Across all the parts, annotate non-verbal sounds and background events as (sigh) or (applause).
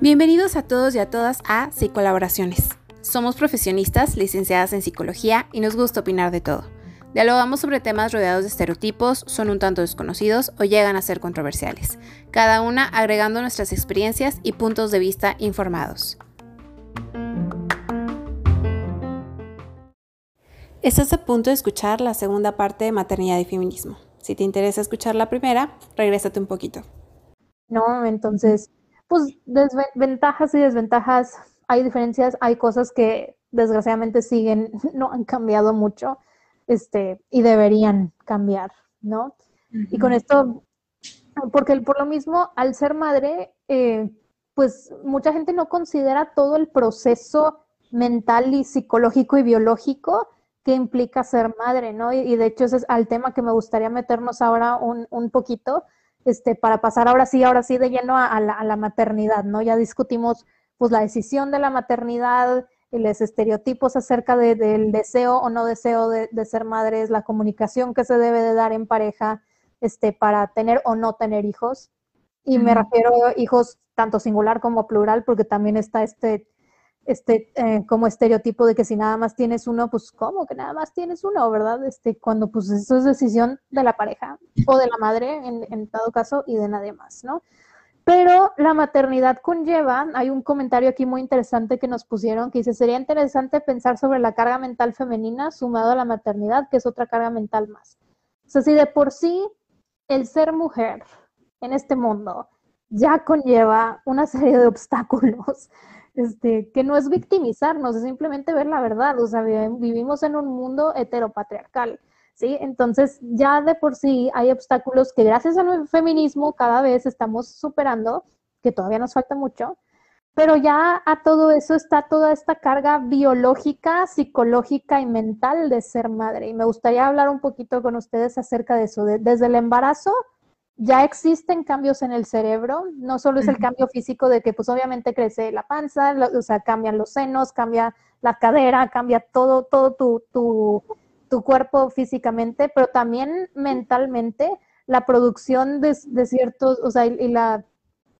Bienvenidos a todos y a todas a Psicolaboraciones. Somos profesionistas licenciadas en psicología y nos gusta opinar de todo. Dialogamos sobre temas rodeados de estereotipos, son un tanto desconocidos o llegan a ser controversiales, cada una agregando nuestras experiencias y puntos de vista informados. Estás a punto de escuchar la segunda parte de Maternidad y Feminismo. Si te interesa escuchar la primera, regrésate un poquito. No, entonces pues ventajas y desventajas, hay diferencias, hay cosas que desgraciadamente siguen, (laughs) no han cambiado mucho, este, y deberían cambiar, ¿no? Y con esto, porque por lo mismo, al ser madre, eh, pues mucha gente no considera todo el proceso mental y psicológico y biológico que implica ser madre, ¿no? Y, de hecho ese es al tema que me gustaría meternos ahora un, un poquito, este, para pasar ahora sí, ahora sí de lleno a, la, maternidad, ¿no? Ya discutimos pues la decisión de la maternidad, los estereotipos acerca del deseo o no deseo de, ser madres, la comunicación que se debe de dar en pareja este, para tener o no tener hijos. Y me refiero a hijos tanto singular como plural, porque también está este este eh, como estereotipo de que si nada más tienes uno, pues ¿cómo que nada más tienes uno, verdad? Este, cuando pues eso es decisión de la pareja o de la madre en, en todo caso y de nadie más, ¿no? Pero la maternidad conlleva, hay un comentario aquí muy interesante que nos pusieron que dice, sería interesante pensar sobre la carga mental femenina sumado a la maternidad, que es otra carga mental más. O sea, si de por sí el ser mujer en este mundo ya conlleva una serie de obstáculos este, que no es victimizarnos, es simplemente ver la verdad, o sea, vivimos en un mundo heteropatriarcal, ¿sí? Entonces, ya de por sí hay obstáculos que gracias al feminismo cada vez estamos superando, que todavía nos falta mucho, pero ya a todo eso está toda esta carga biológica, psicológica y mental de ser madre. Y me gustaría hablar un poquito con ustedes acerca de eso, desde el embarazo ya existen cambios en el cerebro, no solo es el cambio físico de que pues obviamente crece la panza, o sea, cambian los senos, cambia la cadera, cambia todo, todo tu, tu, tu cuerpo físicamente, pero también mentalmente la producción de, ciertos, o sea, y la,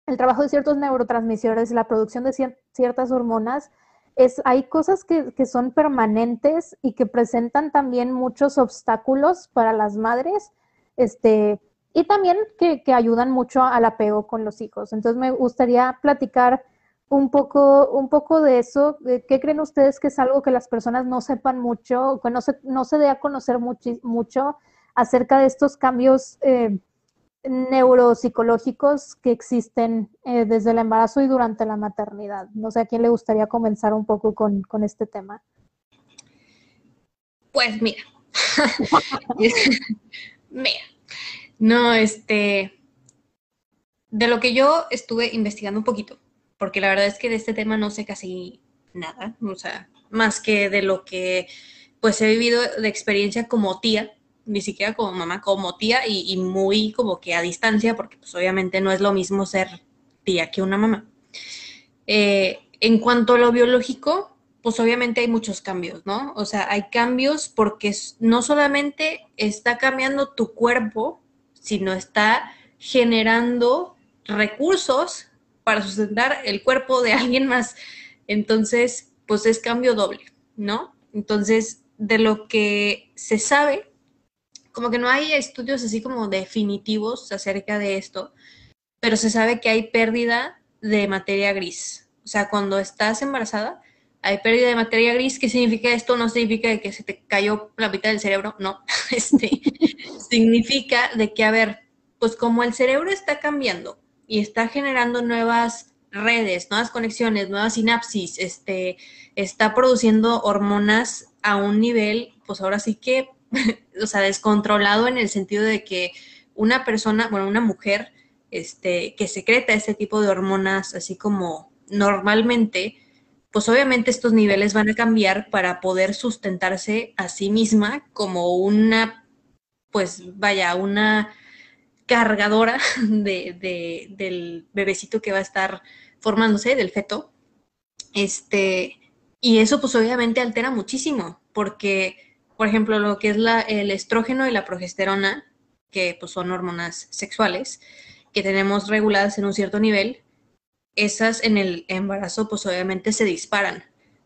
el trabajo de ciertos neurotransmisores, la producción de ciertas hormonas, es, hay cosas que, que son permanentes y que presentan también muchos obstáculos para las madres, este, y también que, ayudan mucho al apego con los hijos. Entonces me gustaría platicar un poco, un poco de eso. ¿Qué creen ustedes que es algo que las personas no sepan mucho, que no se, no se dé a conocer mucho, acerca de estos cambios eh, neuropsicológicos que existen eh, desde el embarazo y durante la maternidad? No sé a quién le gustaría comenzar un poco con, con este tema. Pues mira, (laughs) mira, no, este, de lo que yo estuve investigando un poquito, porque la verdad es que de este tema no sé casi nada, o sea, más que de lo que pues he vivido de experiencia como tía, ni siquiera como mamá, como tía y, muy como que a distancia, porque pues obviamente no es lo mismo ser tía que una mamá. Eh, en cuanto a lo biológico, pues obviamente hay muchos cambios, ¿no? O sea, hay cambios porque no solamente está cambiando tu cuerpo, sino está generando recursos para sustentar el cuerpo de (laughs) alguien más. Entonces, pues es cambio doble, ¿no? Entonces, de lo que se sabe, como que no hay estudios así como definitivos acerca de esto, pero se sabe que hay pérdida de materia gris. O sea, cuando estás embarazada, hay pérdida de materia gris. ¿Qué significa esto? No significa que se te cayó la mitad del cerebro, no. (laughs) Este, significa de que, a ver, pues como el cerebro está cambiando y está generando nuevas redes, nuevas conexiones, nuevas sinapsis, este, está produciendo hormonas a un nivel, pues ahora sí que, (laughs) o sea, descontrolado en el sentido de que una persona, bueno, una mujer, este, que secreta este tipo de hormonas, así como normalmente, pues obviamente estos niveles van a cambiar para poder sustentarse a sí misma como una, pues vaya, una cargadora (laughs) de, del bebecito que va a estar formándose, del feto. Este, y eso pues obviamente altera muchísimo, porque, por ejemplo, lo que es la, el estrógeno y la progesterona, que pues, son hormonas sexuales, que tenemos reguladas en un cierto nivel, esas en el embarazo pues obviamente se disparan.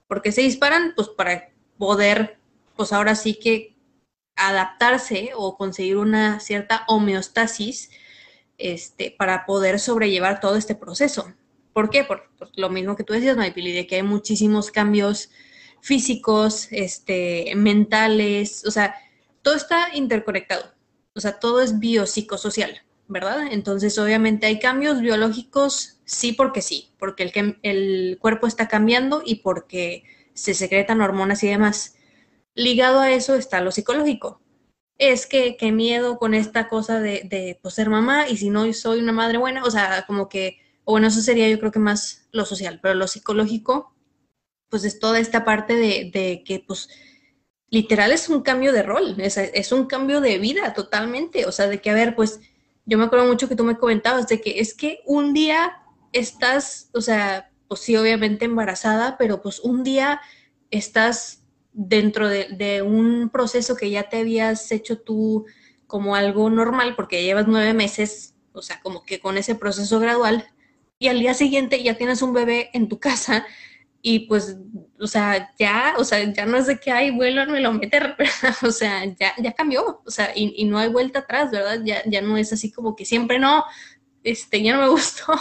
porque se disparan? Pues para poder, pues ahora sí que adaptarse o conseguir una cierta homeostasis este, para poder sobrellevar todo este proceso. ¿Por qué? Por, lo mismo que tú decías, Maipili, de que hay muchísimos cambios físicos, este, mentales, o sea, todo está interconectado, o sea, todo es biopsicosocial, ¿verdad? Entonces, obviamente hay cambios biológicos, sí porque sí, porque el, el cuerpo está cambiando y porque se secretan hormonas y demás. Ligado a eso está lo psicológico. Es que, qué miedo con esta cosa de, de pues, ser mamá y si no soy una madre buena, o sea, como que, o bueno, eso sería yo creo que más lo social, pero lo psicológico, pues es toda esta parte de, de que, pues, literal es un cambio de rol, es, es, un cambio de vida totalmente, o sea, de que, a ver, pues, yo me acuerdo mucho que tú me comentabas de que es que un día estás, o sea, pues sí, obviamente embarazada, pero pues un día estás dentro de, un proceso que ya te habías hecho tú como algo normal, porque llevas nueve meses, o sea, como que con ese proceso gradual, y al día siguiente ya tienes un bebé en tu casa y pues, o sea, ya, o sea, ya no es de que hay vuelo, me lo meter, (laughs) o sea, ya, ya cambió, o sea, y, y, no hay vuelta atrás, ¿verdad? Ya, ya no es así como que siempre no, este, ya no me gustó.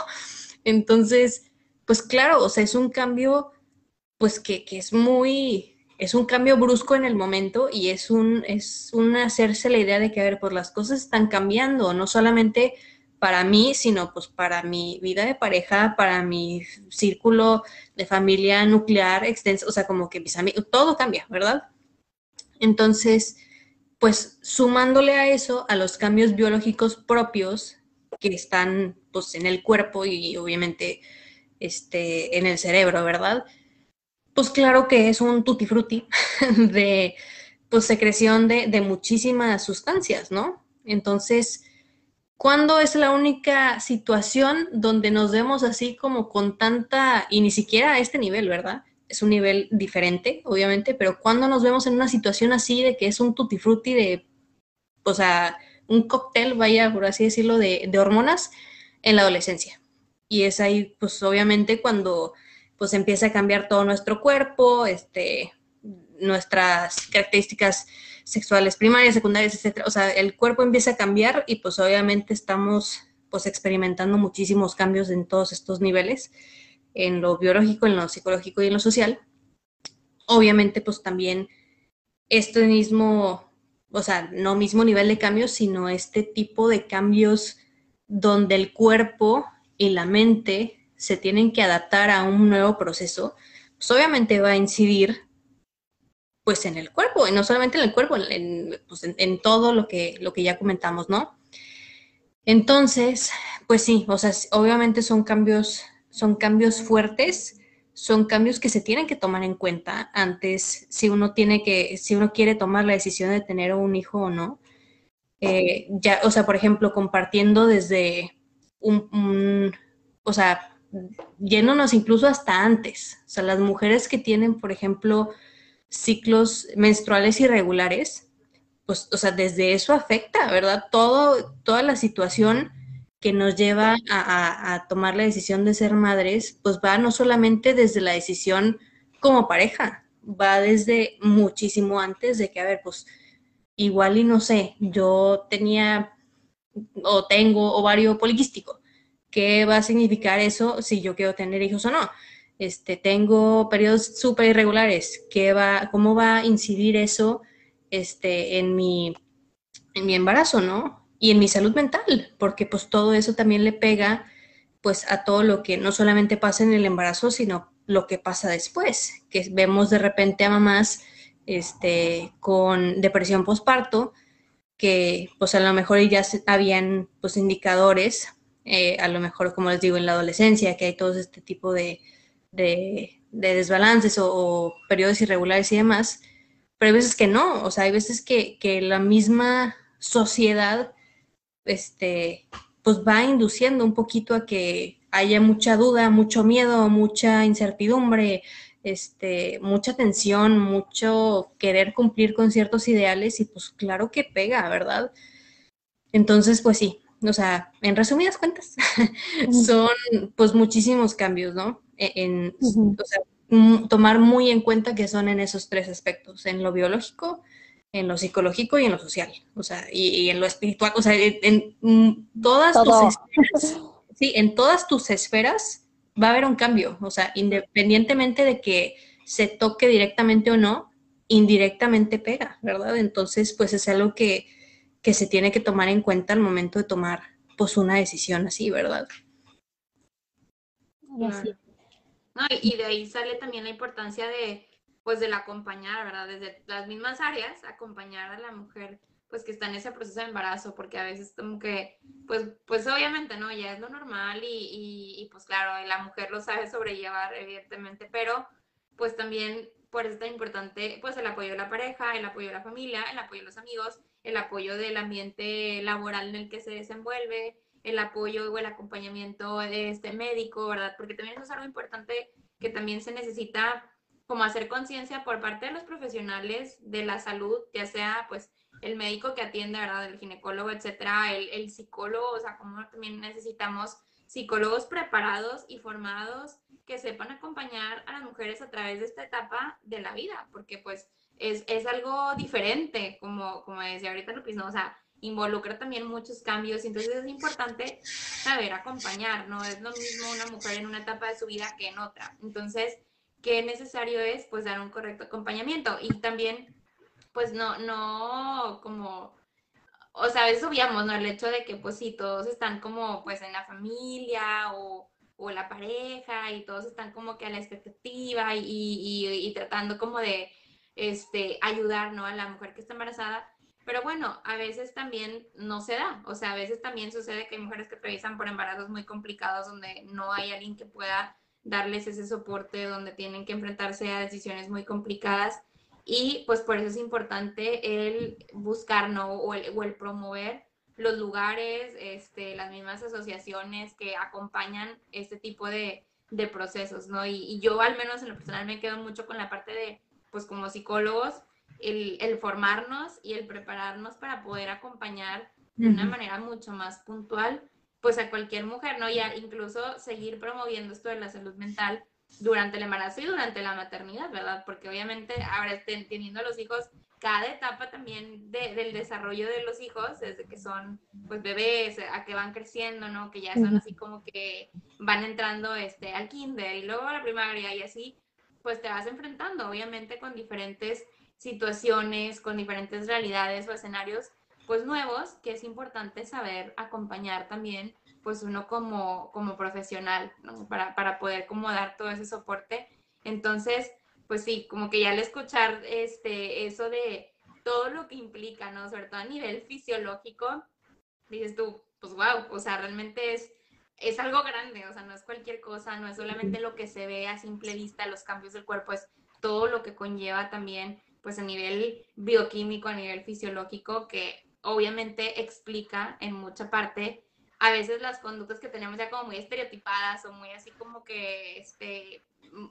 Entonces, pues claro, o sea, es un cambio, pues que, que es muy, es un cambio brusco en el momento y es un, es un hacerse la idea de que, a ver, pues las cosas están cambiando, no solamente para mí, sino pues para mi vida de pareja, para mi círculo de familia nuclear extenso, o sea, como que mis amigos, todo cambia, ¿verdad? Entonces, pues sumándole a eso, a los cambios biológicos propios que están pues en el cuerpo y obviamente este, en el cerebro, ¿verdad? pues claro que es un tutti frutti (laughs) de pues, secreción de, de muchísimas sustancias, ¿no? Entonces, ¿cuándo es la única situación donde nos vemos así como con tanta, y ni siquiera a este nivel, ¿verdad? Es un nivel diferente, obviamente, pero ¿cuándo nos vemos en una situación así de que es un tutti frutti de, o sea, un cóctel, vaya, por así decirlo, de, de hormonas en la adolescencia? Y es ahí, pues obviamente, cuando pues empieza a cambiar todo nuestro cuerpo, este, nuestras características sexuales primarias, secundarias, etcétera. O sea, el cuerpo empieza a cambiar y pues obviamente estamos pues experimentando muchísimos cambios en todos estos niveles, en lo biológico, en lo psicológico y en lo social. Obviamente pues también este mismo, o sea, no mismo nivel de cambios, sino este tipo de cambios donde el cuerpo y la mente se tienen que adaptar a un nuevo proceso, pues obviamente va a incidir pues en el cuerpo, y no solamente en el cuerpo, en, pues todo lo que, lo que ya comentamos, ¿no? Entonces, pues sí, o sea, obviamente son cambios, son cambios fuertes, son cambios que se tienen que tomar en cuenta antes, si uno tiene que, si uno quiere tomar la decisión de tener un hijo o no. Eh, ya, o sea, por ejemplo, compartiendo desde un, un o sea, yéndonos incluso hasta antes. O sea, las mujeres que tienen, por ejemplo, ciclos menstruales irregulares, pues, o sea, desde eso afecta, ¿verdad? Todo, toda la situación que nos lleva a, tomar la decisión de ser madres, pues va no solamente desde la decisión como pareja, va desde muchísimo antes de que, a ver, pues igual y no sé, yo tenía o tengo ovario poliquístico qué va a significar eso si yo quiero tener hijos o no. Este, tengo periodos súper irregulares, ¿qué va, ¿cómo va a incidir eso este, en, mi, en mi embarazo, no? Y en mi salud mental, porque pues todo eso también le pega pues a todo lo que no solamente pasa en el embarazo, sino lo que pasa después, que vemos de repente a mamás este, con depresión postparto, que pues a lo mejor ya habían pues indicadores eh, a lo mejor, como les digo, en la adolescencia, que hay todo este tipo de, de, desbalances o, periodos irregulares y demás, pero hay veces que no, o sea, hay veces que, que la misma sociedad, este, pues va induciendo un poquito a que haya mucha duda, mucho miedo, mucha incertidumbre, este, mucha tensión, mucho querer cumplir con ciertos ideales y pues claro que pega, ¿verdad? Entonces, pues sí, o sea, en resumidas cuentas, (laughs) son pues muchísimos cambios, ¿no? E-, en, o sea, tomar muy en cuenta que son en esos tres aspectos, en lo biológico, en lo psicológico y en lo social, o sea, y, en lo espiritual, o sea, en, todas tus esferas, (laughs) sí, en todas tus esferas va a haber un cambio, o sea, independientemente de que se toque directamente o no, indirectamente pega, ¿verdad? Entonces, pues es algo que, que se tiene que tomar en cuenta al momento de tomar, pues, una decisión así, ¿verdad? y de ahí sale también la importancia de, pues, del acompañar, ¿verdad? Desde las mismas áreas, acompañar a la mujer, pues, que está en ese proceso de embarazo, porque a veces como que, pues, pues obviamente, ¿no? Ya es lo normal y, y, pues claro, la mujer lo sabe sobrellevar, evidentemente, pero pues también por eso es tan importante, pues, el apoyo de la pareja, el apoyo de la familia, el apoyo de los amigos, el apoyo del ambiente laboral en el que se desenvuelve, el apoyo o el acompañamiento este, médico, ¿verdad? Porque también eso es algo importante que también se necesita como hacer conciencia por parte de los profesionales de la salud, ya sea pues el médico que atiende, ¿verdad? El ginecólogo, etcétera, el, psicólogo, o sea, como también necesitamos psicólogos preparados y formados que sepan acompañar a las mujeres a través de esta etapa de la vida, porque pues es, es algo diferente, como, como decía ahorita Lupis, ¿no? O sea, involucra también muchos cambios entonces es importante saber acompañar, no es lo mismo una mujer en una etapa de su vida que en otra. Entonces, qué necesario es pues dar un correcto acompañamiento y también pues no, no como, o sea, a veces obviamos, ¿no? El hecho de que pues sí, todos están como pues en la familia o, o la pareja y todos están como que a la expectativa y, y, y tratando como de este, ayudar, ¿no? A la mujer que está embarazada, pero bueno, a veces también no se da, o sea, a veces también sucede que hay mujeres que atraviesan por embarazos muy complicados donde no hay alguien que pueda darles ese soporte, donde tienen que enfrentarse a decisiones muy complicadas y pues por eso es importante el buscar, ¿no? O el, o el promover los lugares, este, las mismas asociaciones que acompañan este tipo de, de procesos, ¿no? Y, y, yo al menos en lo personal me quedo mucho con la parte de, pues como psicólogos, el, formarnos y el prepararnos para poder acompañar de una manera mucho más puntual, pues a cualquier mujer, ¿no? Y incluso seguir promoviendo esto de la salud mental durante el embarazo y durante la maternidad, ¿verdad? Porque obviamente ahora teniendo los hijos, cada etapa también del desarrollo de los hijos, desde que son pues bebés, a que van creciendo, ¿no? Que ya son así como que van entrando este, al kinder y luego a la primaria y así, pues te vas enfrentando obviamente con diferentes situaciones, con diferentes realidades o escenarios pues nuevos, que es importante saber acompañar también pues uno como, como profesional, para, para poder como dar todo ese soporte. Entonces, pues sí, como que ya al escuchar este, eso de todo lo que implica, ¿no? Sobre todo a nivel fisiológico, dices tú, pues wow, o sea, realmente es, es algo grande, o sea, no es cualquier cosa, no es solamente lo que se ve a simple vista, los cambios del cuerpo, es todo lo que conlleva también pues a nivel bioquímico, a nivel fisiológico, que obviamente explica en mucha parte a veces las conductas que tenemos ya como muy estereotipadas o muy así como que, este,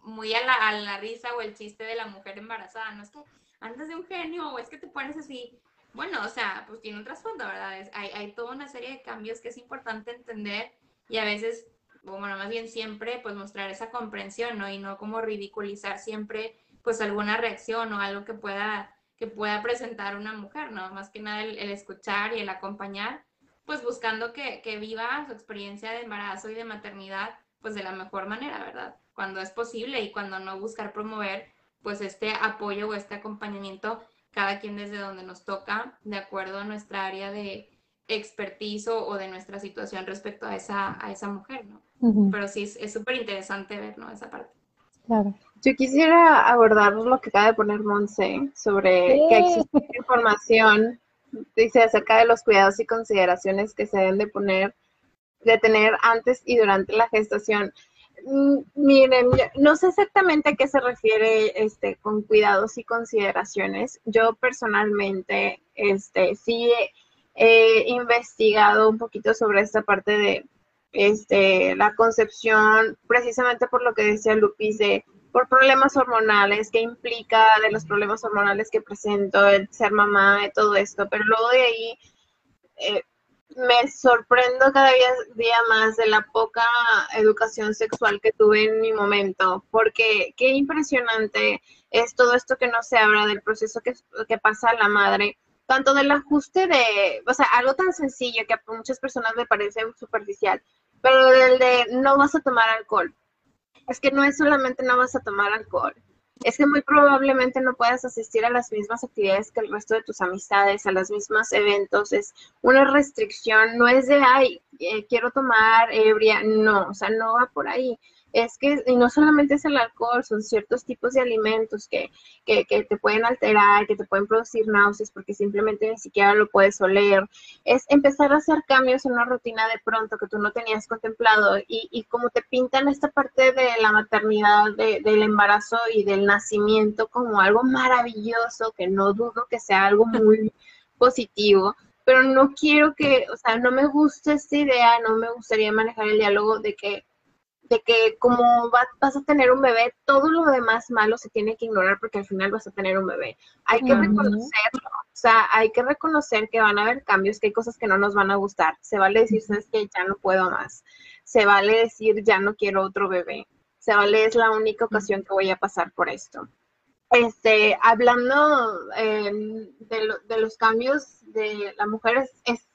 muy a la, risa o el chiste de la mujer embarazada, no es que andas de un genio o es que te pones así. Bueno, o sea, pues tiene un trasfondo, ¿verdad? Hay, hay toda una serie de cambios que es importante entender y a veces, bueno, más bien siempre, pues mostrar esa comprensión, ¿no? Y no como ridiculizar siempre pues alguna reacción o algo que pueda, que pueda presentar una mujer, ¿no? Más que nada el, escuchar y el acompañar, pues buscando que, que, viva su experiencia de embarazo y de maternidad, pues de la mejor manera, ¿verdad? Cuando es posible y cuando no buscar promover, pues este apoyo o este acompañamiento, cada quien desde donde nos toca, de acuerdo a nuestra área de expertise o, de nuestra situación respecto a esa, a esa mujer, ¿no? Pero sí, es súper interesante ver, ¿no? Esa parte. Claro. Yo quisiera abordar lo que acaba de poner Monse sobre que existe información, dice acerca de los cuidados y consideraciones que se deben de poner, de tener antes y durante la gestación. Mm, miren, no sé exactamente a qué se refiere este con cuidados y consideraciones. Yo personalmente, este, sí he investigado un poquito sobre esta parte de este, la concepción, precisamente por lo que decía Lupis, de por problemas hormonales, que implica de los problemas hormonales que presento, el ser mamá, y todo esto, pero luego de ahí, eh, me sorprendo cada día, más de la poca educación sexual que tuve en mi momento, porque qué impresionante es todo esto que no se habla del proceso que, que pasa a la madre, tanto del ajuste de, o sea, algo tan sencillo que a muchas personas le parece superficial, pero del de no vas a tomar alcohol. Es que no es solamente no vas a tomar alcohol, es que muy probablemente no puedas asistir a las mismas actividades que el resto de tus amistades, a los mismos eventos. Es una restricción, no es de, ay, eh, quiero tomar ebria, no, o sea, no va por ahí es que y no solamente es el alcohol, son ciertos tipos de alimentos que, que, que, te pueden alterar, que te pueden producir náuseas porque simplemente ni siquiera lo puedes oler. Es empezar a hacer cambios en una rutina de pronto que tú no tenías contemplado y, y como te pintan esta parte de la maternidad, del embarazo y del nacimiento como algo maravilloso, que no dudo que sea algo muy positivo, pero no quiero que, o sea, no me gusta esta idea, no me gustaría manejar el diálogo de que de que como vas a tener un bebé, todo lo demás malo se tiene que ignorar porque al final vas a tener un bebé. Hay que reconocerlo, o sea, hay que reconocer que van a haber cambios, que hay cosas que no nos van a gustar. Se vale decir, sabes que ya no puedo más. Se vale decir, ya no quiero otro bebé. Se vale, es la única ocasión que voy a pasar por esto. Este, hablando em, de, los cambios de la mujer, es,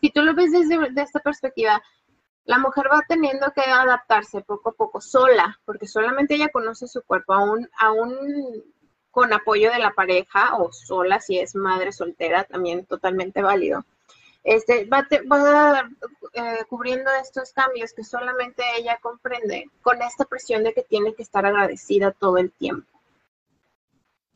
si tú lo ves desde esta perspectiva, la mujer va teniendo que adaptarse poco a poco sola, porque solamente ella conoce su cuerpo, aún, aún con apoyo de la pareja o sola, si es madre soltera, también totalmente válido. Este, va, va eh, cubriendo estos cambios que solamente ella comprende con esta presión de que tiene que estar agradecida todo el tiempo.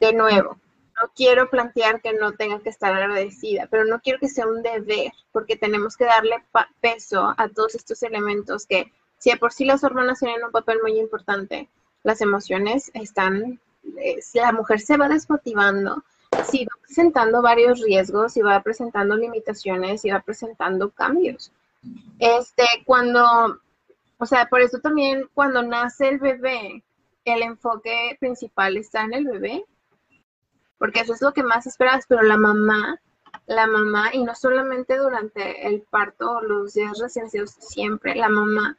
De nuevo, no quiero plantear que no tenga que estar agradecida, pero no quiero que sea un deber, porque tenemos que darle peso a todos estos elementos que, si de por sí las hormonas tienen un papel muy importante, las emociones están, eh, la mujer se va desmotivando, si va presentando varios riesgos, si va presentando limitaciones, si va presentando cambios. Este, cuando, o sea, por eso también cuando nace el bebé, el enfoque principal está en el bebé porque eso es lo que más esperas, pero la mamá, la mamá, y no solamente durante el parto o los días recién siempre, la mamá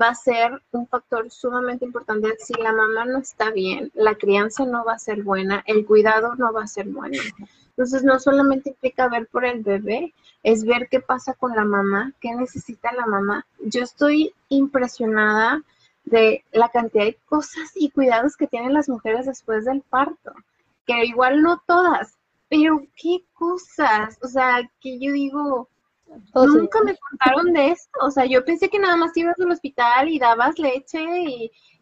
va a ser un factor sumamente importante. Si la mamá no está bien, la crianza no va a ser buena, el cuidado no va a ser bueno. Entonces, no solamente implica ver por el bebé, es ver qué pasa con la mamá, qué necesita la mamá. Yo estoy impresionada de la cantidad de cosas y cuidados que tienen las mujeres después del parto que igual no todas, pero qué cosas, o sea, que yo digo, nunca me contaron de esto, o sea, yo pensé que nada más ibas al hospital y dabas leche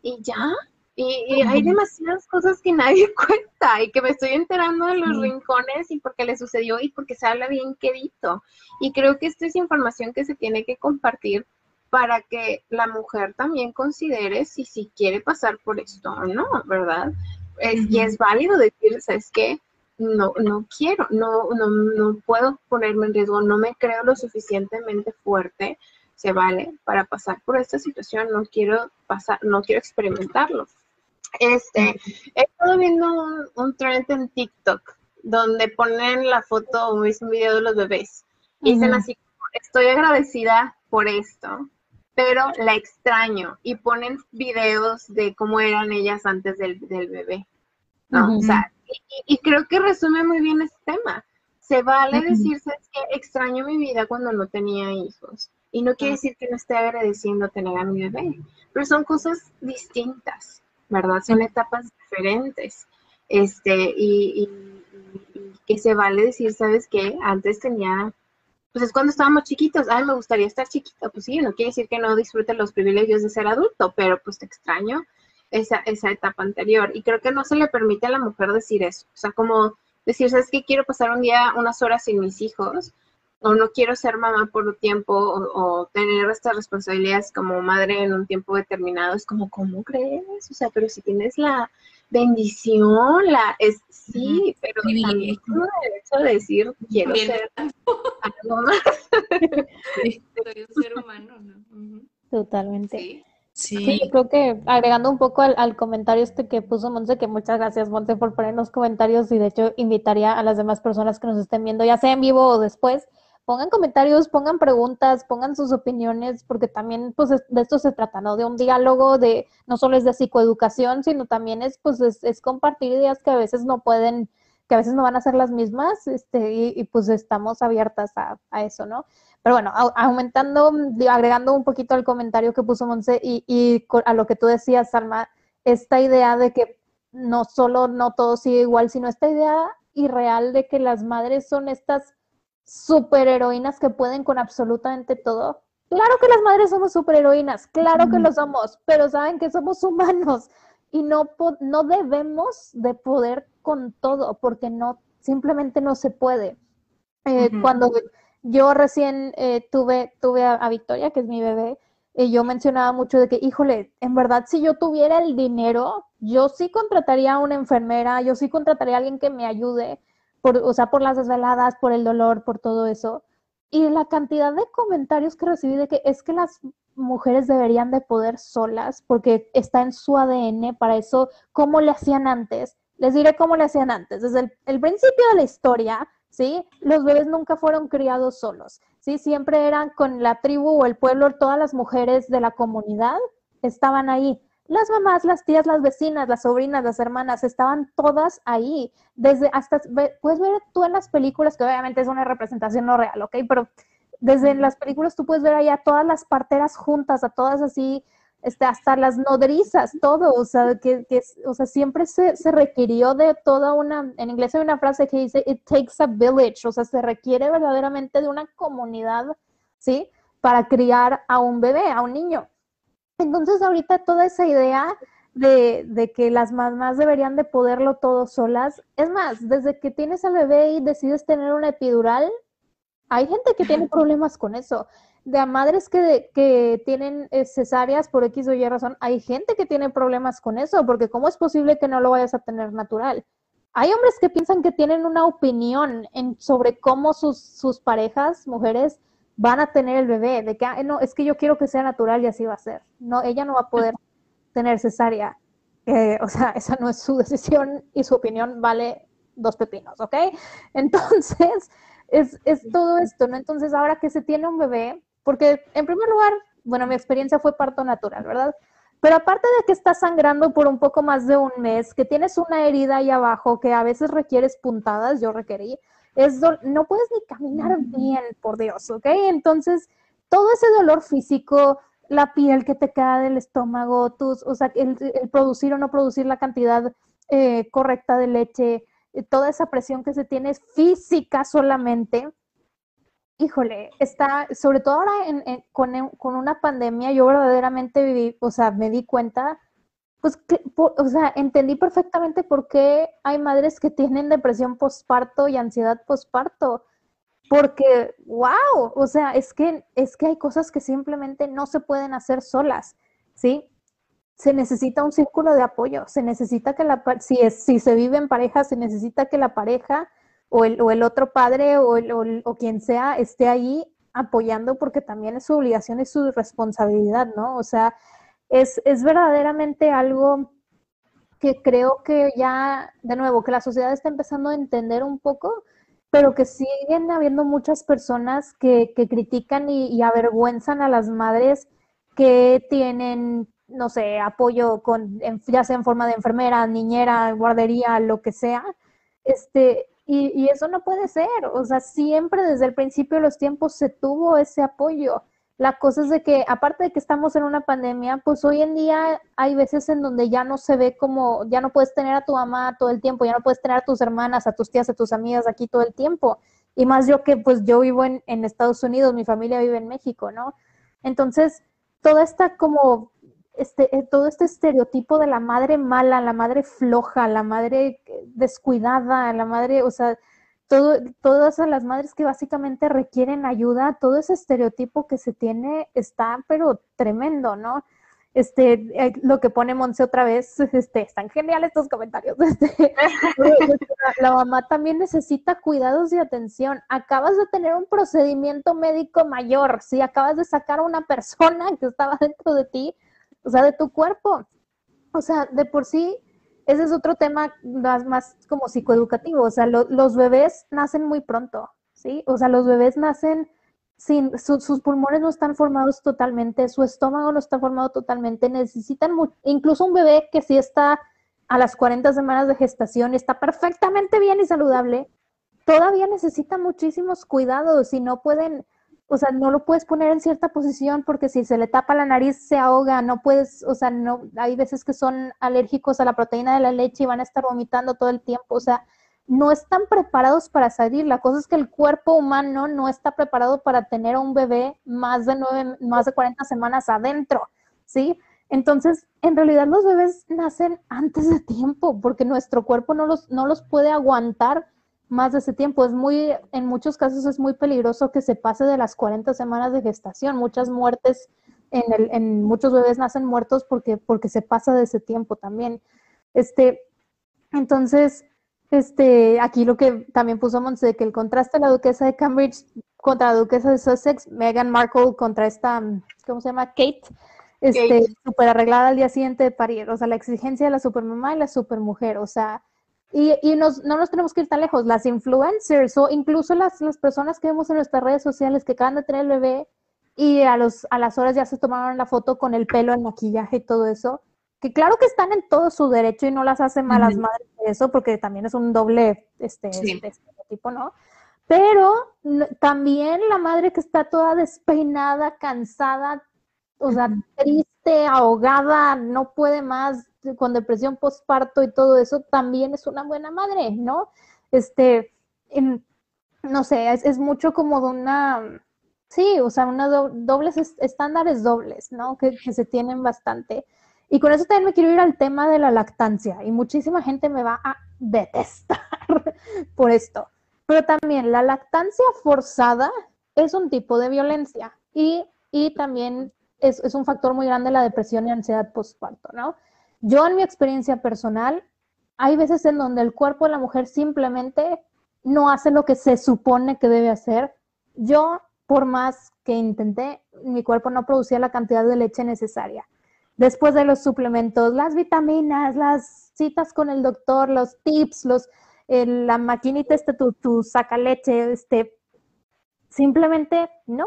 y, ya, y, hay demasiadas cosas que nadie (laughs) cuenta y que me estoy enterando de los rincones y porque le sucedió y porque se habla bien quedito. Y creo que esta es información que se tiene que compartir para que la mujer también considere si, si quiere pasar por esto o no, ¿verdad? Y es válido decir, ¿sabes qué? No, no quiero, no, no, no puedo ponerme en riesgo, no me creo lo suficientemente fuerte, se vale, para pasar por esta situación, no quiero pasar, no quiero experimentarlo. Este, he estado viendo un, trend en TikTok donde ponen la foto o un video de los bebés y dicen así, estoy agradecida por esto, pero la extraño y ponen videos de cómo eran ellas antes del, bebé. ¿No? O sea, y, creo que resume muy bien este tema. Se vale decirse que extraño mi vida cuando no tenía hijos. Y no quiere decir que no esté agradeciendo tener a mi bebé, pero son cosas distintas, ¿verdad? Son etapas diferentes. Este, y, y que se vale decir, ¿sabes qué? Antes tenía pues es cuando estábamos chiquitos, ay, me gustaría estar chiquita, pues sí, no quiere decir que no disfrute los privilegios de ser adulto, pero pues te extraño esa, esa etapa anterior. Y creo que no se le permite a la mujer decir eso, o sea, como decir, ¿sabes qué? Quiero pasar un día, unas horas sin mis hijos, o no quiero ser mamá por un tiempo, o, tener estas responsabilidades como madre en un tiempo determinado, es como, ¿cómo crees? O sea, pero si tienes la bendición, la es sí, pero también como derecho de decir quiero ser (laughs) algo más. (laughs) soy un ser humano, ¿no? Totalmente. Sí. Creo que agregando un poco al, comentario este que puso Monse, que muchas gracias Monse por poner los comentarios y de hecho invitaría a las demás personas que nos estén viendo, ya sea en vivo o después, pongan comentarios, pongan preguntas, pongan sus opiniones, porque también pues de esto se trata, ¿no? De un diálogo, de no solo es de psicoeducación, sino también es pues es, compartir ideas que a veces no pueden, que a veces no van a ser las mismas, este, y, pues estamos abiertas a, eso, ¿no? Pero bueno, aumentando, agregando un poquito al comentario que puso Monse y, y a lo que tú decías, Salma, esta idea de que no solo no todo sigue igual, sino esta idea irreal de que las madres son estas superheroínas que pueden con absolutamente todo. Claro que las madres somos superheroínas, claro que lo somos, pero saben que somos humanos y no, no debemos de poder con todo porque no, simplemente no se puede. Eh, cuando yo recién eh, tuve, tuve a, Victoria, que es mi bebé, y yo mencionaba mucho de que, híjole, en verdad, si yo tuviera el dinero, yo sí contrataría a una enfermera, yo sí contrataría a alguien que me ayude, por, o sea, por las desveladas, por el dolor, por todo eso. Y la cantidad de comentarios que recibí de que es que las mujeres deberían de poder solas porque está en su ADN, para eso, ¿cómo le hacían antes? Les diré cómo le hacían antes. Desde el, el principio de la historia, ¿sí? Los bebés nunca fueron criados solos, ¿sí? Siempre eran con la tribu o el pueblo, todas las mujeres de la comunidad estaban ahí. Las mamás, las tías, las vecinas, las sobrinas, las hermanas, estaban todas ahí. Desde hasta, puedes ver tú en las películas, que obviamente es una representación no real, ¿ok? Pero desde las películas tú puedes ver ahí a todas las parteras juntas, a todas así, este, hasta las nodrizas, todo, o sea, que, que o sea, siempre se, se, requirió de toda una, en inglés hay una frase que dice, it takes a village, o sea, se requiere verdaderamente de una comunidad, ¿sí? Para criar a un bebé, a un niño. Entonces, ahorita toda esa idea de, de, que las mamás deberían de poderlo todo solas, es más, desde que tienes al bebé y decides tener una epidural, hay gente que tiene problemas con eso de a madres que, que tienen eh, cesáreas por X o Y razón, hay gente que tiene problemas con eso, porque ¿cómo es posible que no lo vayas a tener natural? Hay hombres que piensan que tienen una opinión sobre cómo sus, sus parejas, mujeres, van a tener el bebé, de que, no, es que yo quiero que sea natural y así va a ser. No, ella no va a poder tener cesárea. Eh, o sea, (laughs) esa no es su decisión y su opinión vale dos pepinos, ¿ok? Entonces, es, es todo esto, ¿no? Entonces, ahora que se tiene un bebé, porque en primer lugar, bueno, mi experiencia fue parto natural, ¿verdad? Pero aparte de que estás sangrando por un poco más de un mes, que tienes una herida ahí abajo, que a veces requieres puntadas, yo requerí, es no puedes ni caminar bien, por Dios, ¿ok? Entonces, todo ese dolor físico, la piel que te queda del estómago, tus, o sea, el, producir o no producir la cantidad eh, correcta de leche, toda esa presión que se tiene física solamente, híjole, está, sobre todo ahora con, una pandemia, yo verdaderamente viví, o sea, me di cuenta, pues, que, o sea, entendí perfectamente por qué hay madres que tienen depresión postparto y ansiedad postparto. Porque, wow, o sea, es que, es que hay cosas que simplemente no se pueden hacer solas, ¿sí? Se necesita un círculo de apoyo, se necesita que la, si, es, si se vive en pareja, se necesita que la pareja o el, o el otro padre o, el, o, quien sea esté ahí apoyando porque también es su obligación, es su responsabilidad, ¿no? O sea, es, es verdaderamente algo que creo que ya, de nuevo, que la sociedad está empezando a entender un poco, pero que siguen habiendo muchas personas que, que critican y, y, avergüenzan a las madres que tienen, no sé, apoyo con, ya sea en forma de enfermera, niñera, guardería, lo que sea, este, y, eso no puede ser, o sea, siempre desde el principio de los tiempos se tuvo ese apoyo. La cosa es de que, aparte de que estamos en una pandemia, pues hoy en día hay veces en donde ya no se ve como, ya no puedes tener a tu mamá todo el tiempo, ya no puedes tener a tus hermanas, a tus tías, a tus amigas aquí todo el tiempo. Y más yo que pues yo vivo en, en Estados Unidos, mi familia vive en México, ¿no? Entonces, toda esta como este, eh, todo este estereotipo de la madre mala, la madre floja, la madre descuidada, la madre, o sea, todas las madres que básicamente requieren ayuda, todo ese estereotipo que se tiene está, pero tremendo, ¿no? Este, eh, lo que pone Monse otra vez, (laughs) este, están geniales estos comentarios. (laughs) Este, la mamá también necesita cuidados y atención. Acabas de tener un procedimiento médico mayor, si acabas de sacar a una persona que estaba (laughs) dentro de ti, o sea, de tu cuerpo. O sea, de por sí, ese es otro tema más, como psicoeducativo. O sea, los bebés nacen muy pronto, ¿sí? O sea, los bebés nacen sin, sus pulmones no están formados totalmente, su estómago no está formado totalmente, necesitan, incluso un bebé que sí está a las 40 semanas de gestación, está perfectamente bien y saludable, todavía necesita muchísimos cuidados y no pueden, o sea, no lo puedes poner en cierta posición porque si se le tapa la nariz se ahoga, no puedes, o sea, no, hay veces que son alérgicos a la proteína de la leche y van a estar vomitando todo el tiempo, o sea, no están preparados para salir. La cosa es que el cuerpo humano no está preparado para tener a un bebé más de nueve, más de 40 semanas adentro, ¿sí? Entonces, en realidad los bebés nacen antes de tiempo porque nuestro cuerpo no los, no los puede aguantar más de ese tiempo. Es muy, en muchos casos es muy peligroso que se pase de las 40 semanas de gestación. Muchas muertes en, el, en muchos bebés nacen muertos porque, porque se pasa de ese tiempo también. Este, entonces, este, aquí lo que también puso Monse, de que el contraste de la duquesa de Cambridge contra la duquesa de Sussex, Meghan Markle contra esta, ¿cómo se llama? Kate, este, súper arreglada al día siguiente de parir, o sea, la exigencia de la supermamá y la supermujer, o sea, y, y nos, no nos tenemos que ir tan lejos, las influencers o incluso las, las personas que vemos en nuestras redes sociales que acaban de tener el bebé y a, los, a las horas ya se tomaron la foto con el pelo, el maquillaje y todo eso, que claro que están en todo su derecho y no las hacen malas madres de eso, porque también es un doble este, tipo, ¿no? Pero también la madre que está toda despeinada, cansada, o sea, triste, ahogada, no puede más, con depresión postparto y todo eso, también es una buena madre, ¿no? Este, no sé, es, mucho como de una, sí, o sea, una dobles estándares dobles, ¿no? Que, que se tienen bastante. Y con eso también me quiero ir al tema de la lactancia. Y muchísima gente me va a detestar (laughs) por esto. Pero también la lactancia forzada es un tipo de violencia y, y también es, es, un factor muy grande la depresión y ansiedad postparto, ¿no? Yo en mi experiencia personal, hay veces en donde el cuerpo de la mujer simplemente no hace lo que se supone que debe hacer. Yo, por más que intenté, mi cuerpo no producía la cantidad de leche necesaria después de los suplementos, las vitaminas, las citas con el doctor, los tips, los, la maquinita, este, tu, tu saca leche, este, simplemente no.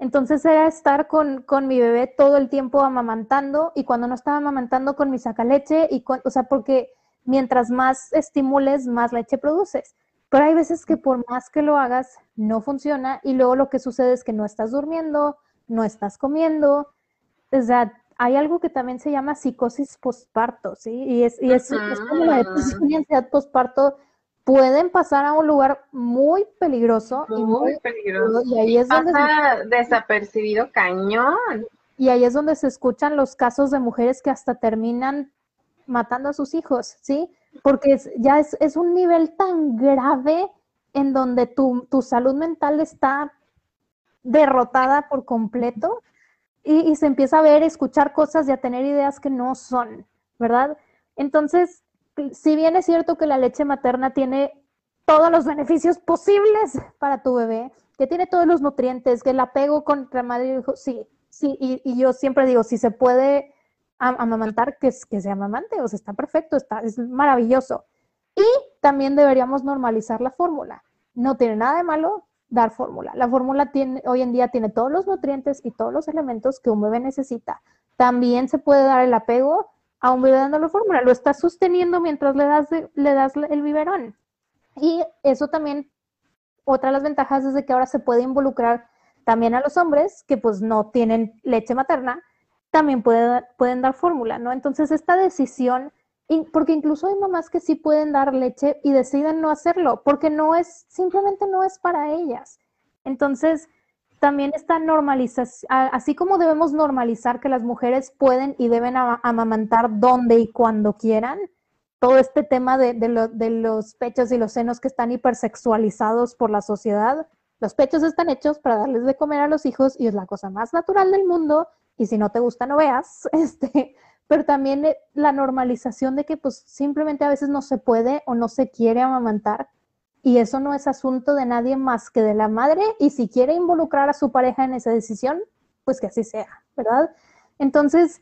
Entonces era estar con, con, mi bebé todo el tiempo amamantando y cuando no estaba amamantando con mi sacaleche, y o sea, porque mientras más estimules, más leche produces. Pero hay veces que por más que lo hagas, no funciona y luego lo que sucede es que no estás durmiendo, no estás comiendo, o sea, hay algo que también se llama psicosis postparto, ¿sí? Y es, y es, como la depresión y ansiedad postparto pueden pasar a un lugar muy peligroso. Muy, y muy peligroso. Y ahí es donde Pasa desapercibido cañón. Y ahí es donde se escuchan los casos de mujeres que hasta terminan matando a sus hijos, ¿sí? Porque ya es, es, un nivel tan grave en donde tu, tu salud mental está derrotada por completo y, se empieza a ver, escuchar cosas y a tener ideas que no son, ¿verdad? Entonces, si bien es cierto que la leche materna tiene todos los beneficios posibles para tu bebé, que tiene todos los nutrientes, que el apego contra madre y sí, sí, y, yo siempre digo, si se puede amamantar, que, que sea amamante, o sea, está perfecto, está, es maravilloso. Y también deberíamos normalizar la fórmula. No tiene nada de malo dar fórmula. La fórmula tiene, hoy en día tiene todos los nutrientes y todos los elementos que un bebé necesita. También se puede dar el apego a un bebé dándole fórmula. Lo estás sosteniendo mientras le das, le das el biberón. Y eso también, otra de las ventajas es de que ahora se puede involucrar también a los hombres que pues no tienen leche materna, también pueden dar fórmula, ¿no? Entonces esta decisión porque incluso hay mamás que sí pueden dar leche y deciden no hacerlo, porque no es, simplemente no es para ellas. Entonces, también esta normalización, así como debemos normalizar que las mujeres pueden y deben amamantar donde y cuando quieran, todo este tema de, de, los pechos y los senos que están hipersexualizados por la sociedad, los pechos están hechos para darles de comer a los hijos y es la cosa más natural del mundo y si no te gusta no veas, (laughs) este, pero también eh, la normalización de que pues simplemente a veces no se puede o no se quiere amamantar y eso no es asunto de nadie más que de la madre y si quiere involucrar a su pareja en esa decisión, pues que así sea, ¿verdad? Entonces,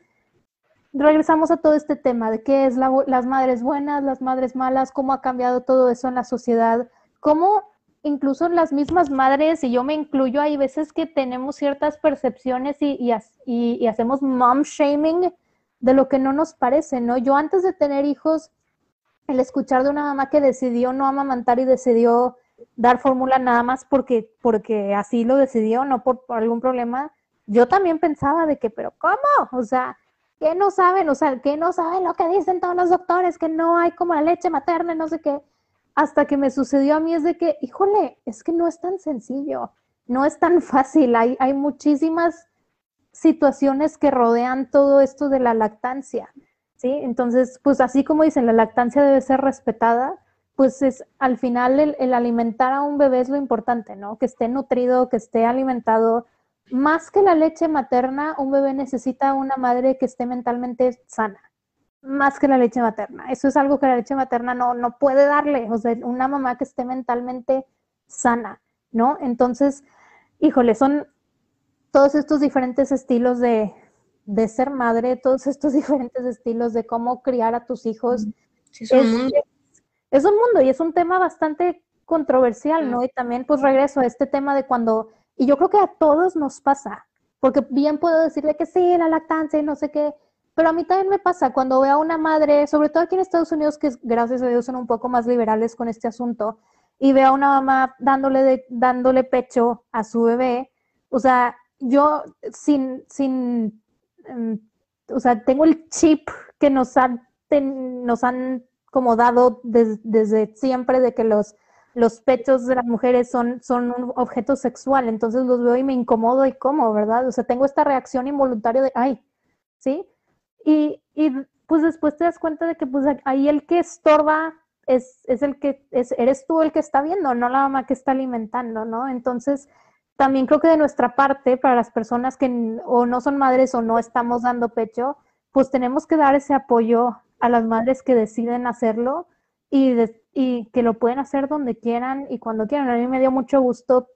regresamos a todo este tema de qué es las madres buenas, las madres malas, cómo ha cambiado todo eso en la sociedad, cómo incluso las mismas madres, y yo me incluyo, hay veces que tenemos ciertas percepciones y, y, hacemos mom shaming de lo que no nos parece, ¿no? Yo antes de tener hijos, el escuchar de una mamá que decidió no amamantar y decidió dar fórmula nada más porque, porque así lo decidió, no por, algún problema, yo también pensaba de que, pero ¿cómo? O sea, ¿qué no saben? O sea, ¿qué no saben lo que dicen todos los doctores? Que no hay como la leche materna, no sé qué. Hasta que me sucedió a mí es de que, híjole, es que no es tan sencillo, no es tan fácil, hay, hay muchísimas situaciones que rodean todo esto de la lactancia, ¿sí? Entonces, pues así como dicen, la lactancia debe ser respetada, pues es al final el, alimentar a un bebé es lo importante, ¿no? Que esté nutrido, que esté alimentado. Más que la leche materna, un bebé necesita una madre que esté mentalmente sana, más que la leche materna. Eso es algo que la leche materna no, no puede darle, o sea, una mamá que esté mentalmente sana, ¿no? Entonces, híjole, son todos estos diferentes estilos de, ser madre, todos estos (laughs) diferentes estilos de cómo criar a tus hijos. Sí, es, un mundo. Es, un mundo y es un tema bastante controversial, ¿no? Y también pues regreso a este tema de cuando, y yo creo que a todos nos pasa, porque bien puedo decirle que sí, la lactancia y no sé qué, pero a mí también me pasa cuando veo a una madre, sobre todo aquí en Estados Unidos, que gracias a Dios son un poco más liberales con este asunto, y veo a una mamá dándole, dándole pecho a su bebé, o sea, yo sin, sin, o sea, tengo el chip que nos han, nos han como dado desde siempre de que los, los pechos de las mujeres son, son un objeto sexual, entonces los veo y me incomodo y como, ¿verdad? O sea, tengo esta reacción involuntaria de, ay, ¿sí? Y, y pues después te das cuenta de que pues ahí el que estorba es, es el que, es, eres tú el que está viendo, no la mamá que está alimentando, ¿no? Entonces, también creo que de nuestra parte, para las personas que o no son madres o no estamos dando pecho, pues tenemos que dar ese apoyo a las madres que deciden hacerlo y, y que lo pueden hacer donde quieran y cuando quieran. A mí me dio mucho gusto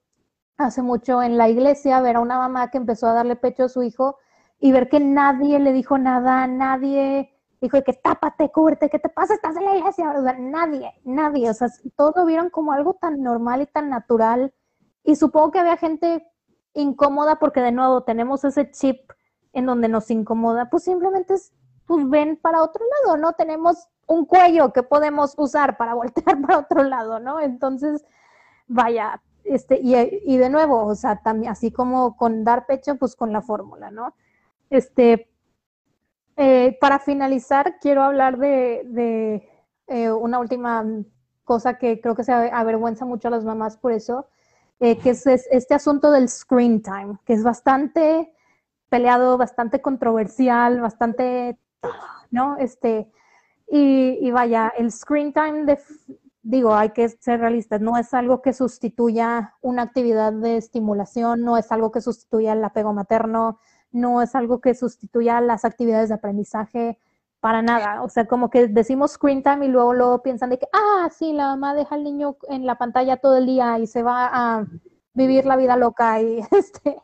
hace mucho en la iglesia ver a una mamá que empezó a darle pecho a su hijo y ver que nadie le dijo nada, nadie dijo que tápate, cúbrete, ¿qué te pasa? Estás en la iglesia. O nadie, nadie. O sea, todos lo vieron como algo tan normal y tan natural y supongo que había gente incómoda porque de nuevo tenemos ese chip en donde nos incomoda, pues simplemente es, pues ven para otro lado, ¿no? Tenemos un cuello que podemos usar para voltear (laughs) para otro lado, ¿no? Entonces, vaya, este, y, de nuevo, o sea, también, así como con dar pecho, pues con la fórmula, ¿no? Este, eh, para finalizar, quiero hablar de, de eh, una última cosa que creo que se avergüenza mucho a las mamás por eso, eh, que es, este asunto del screen time, que es bastante peleado, bastante controversial, bastante, ¿no? Este, y, vaya, el screen time, de, digo, hay que ser realistas, no es algo que sustituya una actividad de estimulación, no es algo que sustituya el apego materno, no es algo que sustituya las actividades de aprendizaje, para nada. O sea, como que decimos screen time y luego, luego piensan de que, ah, sí, la mamá deja al niño en la pantalla todo el día y se va a vivir la vida loca y (laughs) este.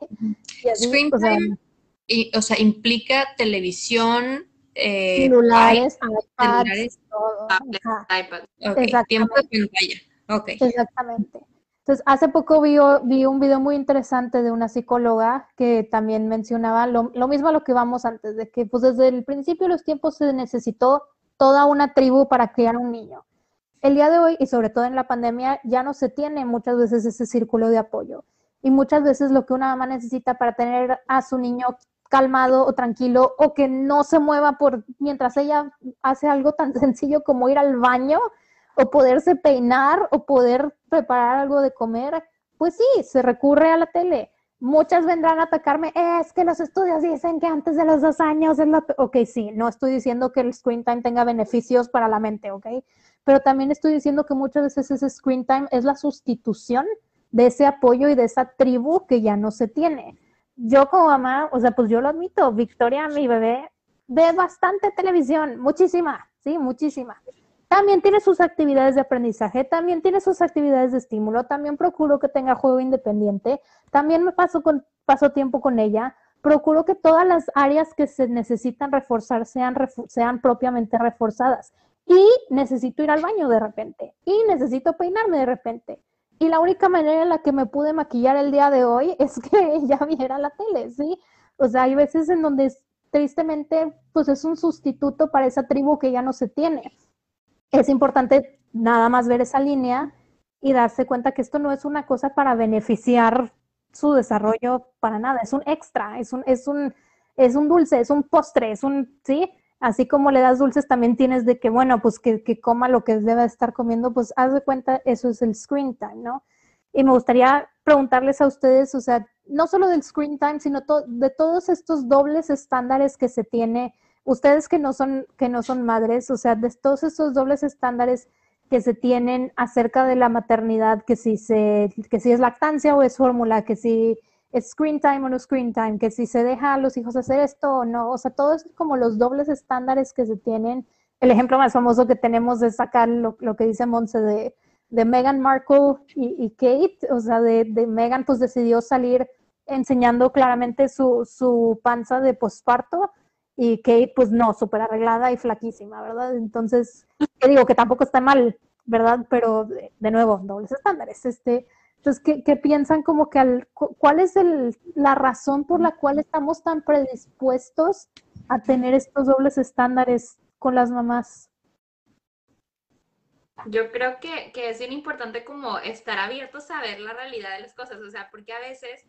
screen time, y, o sea, implica televisión, eh, celulares, iPads, todo. tiempo de pantalla. Okay. Exactamente. Entonces, hace poco vi, un video muy interesante de una psicóloga que también mencionaba lo, mismo a lo que vamos antes, de que pues desde el principio de los tiempos se necesitó toda una tribu para criar un niño. El día de hoy, y sobre todo en la pandemia, ya no se tiene muchas veces ese círculo de apoyo. Y muchas veces lo que una mamá necesita para tener a su niño calmado o tranquilo o que no se mueva por mientras ella hace algo tan (laughs) sencillo como ir al baño, o poderse peinar o poder preparar algo de comer, pues sí, se recurre a la tele. Muchas vendrán a atacarme, es que los estudios dicen que antes de los dos años es lo... Ok, sí, no estoy diciendo que el screen time tenga beneficios para la mente, ¿ok? Pero también estoy diciendo que muchas veces ese screen time es la sustitución de ese apoyo y de esa tribu que ya no se tiene. Yo como mamá, o sea, pues yo lo admito, Victoria, mi bebé, ve bastante televisión, muchísima, sí, muchísima también tiene sus actividades de aprendizaje, también tiene sus actividades de estímulo, también procuro que tenga juego independiente, también me paso, con, paso tiempo con ella, procuro que todas las áreas que se necesitan reforzar sean, sean propiamente reforzadas. Y necesito ir al baño de repente, y necesito peinarme de repente. Y la única manera en la que me pude maquillar el día de hoy es (laughs) que ella viera la tele, ¿sí? O sea, hay veces en donde tristemente, pues es un sustituto para esa tribu que ya no se tiene. Es importante nada más ver esa línea y darse cuenta que esto no es una cosa para beneficiar su desarrollo para nada, es un extra, es un, es un, es un dulce, es un postre, es un, ¿sí? Así como le das dulces, también tienes de que, bueno, pues que, que coma lo que debe estar comiendo, pues haz de cuenta, eso es el screen time, ¿no? Y me gustaría preguntarles a ustedes, o sea, no solo del screen time, sino de todos estos dobles estándares que se tiene, ustedes que no son, que no son madres, o sea, de todos estos dobles estándares que se tienen acerca de la maternidad, que si se, que si es lactancia o es fórmula, que si es screen time o no screen time, que si se deja a los hijos hacer esto o no, o sea, todo es como los dobles estándares que se tienen. El ejemplo más famoso que tenemos es sacar lo, lo que dice Monse de, de Meghan Markle y, Kate, o sea, de, de, Meghan pues decidió salir enseñando claramente su, su panza de posparto y Kate pues no, súper arreglada y flaquísima, ¿verdad? Entonces, que digo que tampoco está mal, ¿verdad? Pero de, nuevo, dobles estándares. Este, entonces, ¿qué, qué piensan como que cuál es el, la razón por la cual estamos tan predispuestos a tener estos dobles estándares con las mamás? Yo creo que, que es bien importante como estar abiertos a ver la realidad de las cosas, o sea, porque a veces,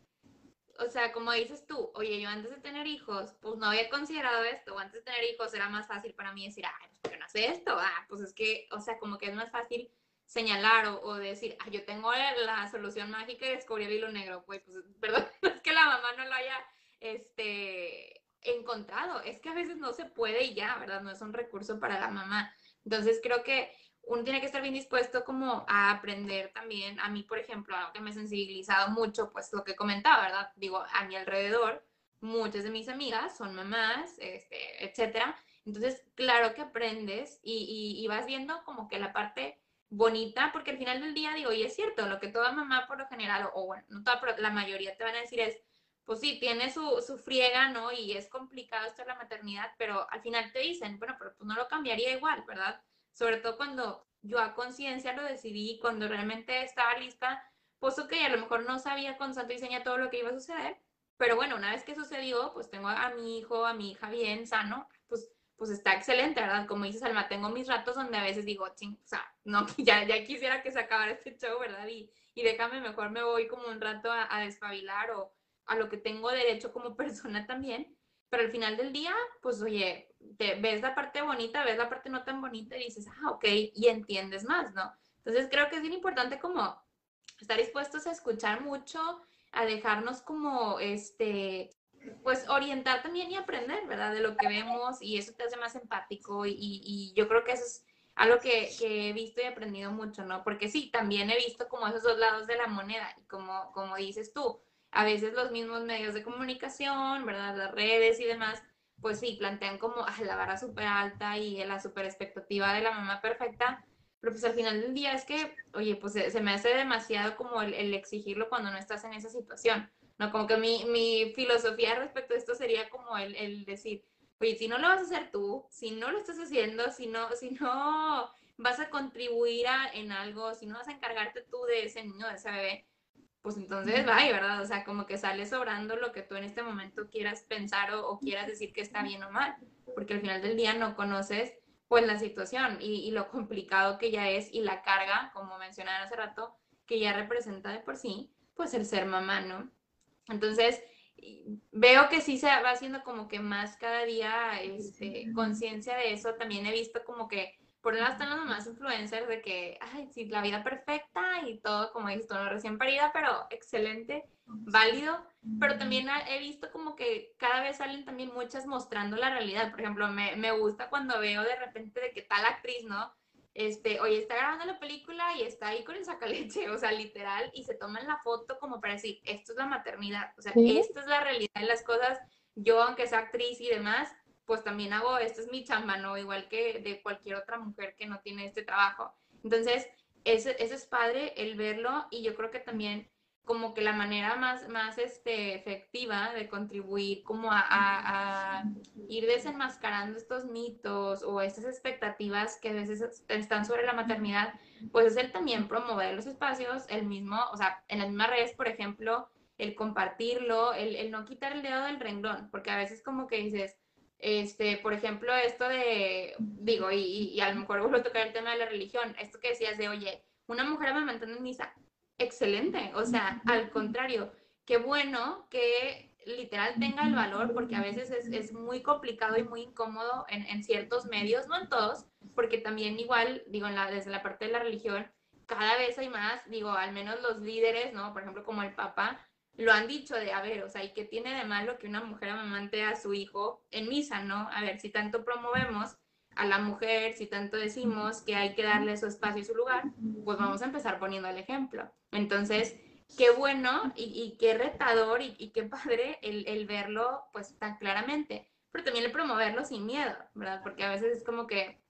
o sea, como dices tú, oye, yo antes de tener hijos, pues no había considerado esto, o antes de tener hijos era más fácil para mí decir, ay, pues ¿por qué no hace esto? Ah, pues es que, o sea, como que es más fácil señalar o, decir, ah, yo tengo la, solución mágica y descubrí el hilo negro, pues, pues (laughs) perdón, (laughs) es que la mamá no lo haya, este, encontrado, es que a veces no se puede y ya, ¿verdad? No es un recurso para la mamá. Entonces creo que uno tiene que estar bien dispuesto como a aprender también. A mí, por ejemplo, algo que me ha sensibilizado mucho, pues lo que comentaba, ¿verdad? Digo, a mi alrededor, muchas de mis amigas son mamás, este, etcétera. Entonces, claro que aprendes y, vas viendo como que la parte bonita, porque al final del día digo, y es cierto, lo que toda mamá por lo general, o, bueno, no toda, pero la mayoría te van a decir es, pues sí, tiene su, su, friega, ¿no? Y es complicado esto la maternidad, pero al final te dicen, bueno, pero pues no lo cambiaría igual, ¿verdad? Sobre todo cuando yo a conciencia lo decidí, cuando realmente estaba lista, pues ok, a lo mejor no sabía con santo diseño todo lo que iba a suceder, pero bueno, una vez que sucedió, pues tengo a mi hijo, a mi hija bien, sano, pues, pues está excelente, ¿verdad? Como dices, Alma, tengo mis ratos donde a veces digo, ching, o sea, no, (laughs) ya, ya quisiera que se acabara este show, ¿verdad? Y, y déjame, mejor me voy como un rato a, a despabilar o a lo que tengo derecho como (laughs) persona también, pero al final del día, pues oye, te, ves la parte bonita, ves la parte no tan bonita y dices, ah, ok, y entiendes más, ¿no? Entonces creo que es bien importante como estar dispuestos a escuchar mucho, a dejarnos como, este, pues orientar también y aprender, ¿verdad? De lo que vemos y eso te hace más empático y, y yo creo que eso es algo que, que, he visto y aprendido mucho, ¿no? Porque sí, también he visto como esos dos lados de la moneda y como, como dices tú, a veces los mismos medios de comunicación, ¿verdad? Las redes y demás, pues sí, plantean como la vara súper alta y la súper expectativa de la mamá perfecta, pero pues al final del día es que, oye, pues se, me hace demasiado como el, exigirlo cuando no estás en esa situación, ¿no? Como que mi, mi filosofía respecto a esto sería como el, el, decir, oye, si no lo vas a hacer tú, si no lo estás haciendo, si no, si no vas a contribuir a, en algo, si no vas a encargarte tú de ese niño, de ese bebé, pues entonces vaya, ¿verdad? O sea, como que sale sobrando lo que tú en este momento quieras pensar o, quieras decir que está bien o mal, porque al final del día no conoces pues la situación y, lo complicado que ya es y la carga, como mencionaba hace rato, que ya representa de por sí, pues el ser mamá, ¿no? Entonces, veo que sí se va haciendo como que más cada día este, conciencia de eso. También he visto como que por un lado están los más influencers de que, ay, sí, la vida perfecta y todo, como dices tú, recién parida, pero excelente, válido. Pero también he visto como que cada vez salen también muchas mostrando la realidad. Por ejemplo, me, me gusta cuando veo de repente de que tal actriz, ¿no? Este, oye, está grabando la película y está ahí con el sacaleche, o sea, literal, y se toman la foto como para decir, esto es la maternidad, o sea, esto es la realidad de las cosas. Yo, aunque sea actriz y demás, pues también hago, esto es mi chamba, ¿no? Igual que de cualquier otra mujer que no tiene este trabajo. Entonces, eso, eso es padre el verlo y yo creo que también como que la manera más, más este, efectiva de contribuir como a, a, ir desenmascarando estos mitos o estas expectativas que a veces están sobre la maternidad, pues es el también promover los espacios, el mismo, o sea, en las mismas redes, por ejemplo, el compartirlo, el, el no quitar el dedo del renglón, porque a veces como que dices, este, por ejemplo, esto de, digo, y, y, a lo mejor vuelvo a tocar el tema de la religión, esto que decías de, oye, una mujer amamantando en misa, excelente, o sea, al contrario, qué bueno que literal tenga el valor, porque a veces es, es muy complicado y muy incómodo en, en, ciertos medios, no en todos, porque también igual, digo, en la, desde la parte de la religión, cada vez hay más, digo, al menos los líderes, ¿no? Por ejemplo, como el Papa, lo han dicho de, a ver, o sea, ¿y qué tiene de malo que una mujer amamante a su hijo en misa, ¿no? A ver, si tanto promovemos a la mujer, si tanto decimos que hay que darle su espacio y su lugar, pues vamos a empezar poniendo el ejemplo. Entonces, qué bueno y, qué retador y, qué padre el, el, verlo pues tan claramente, pero también el promoverlo sin miedo, ¿verdad? Porque a veces es como que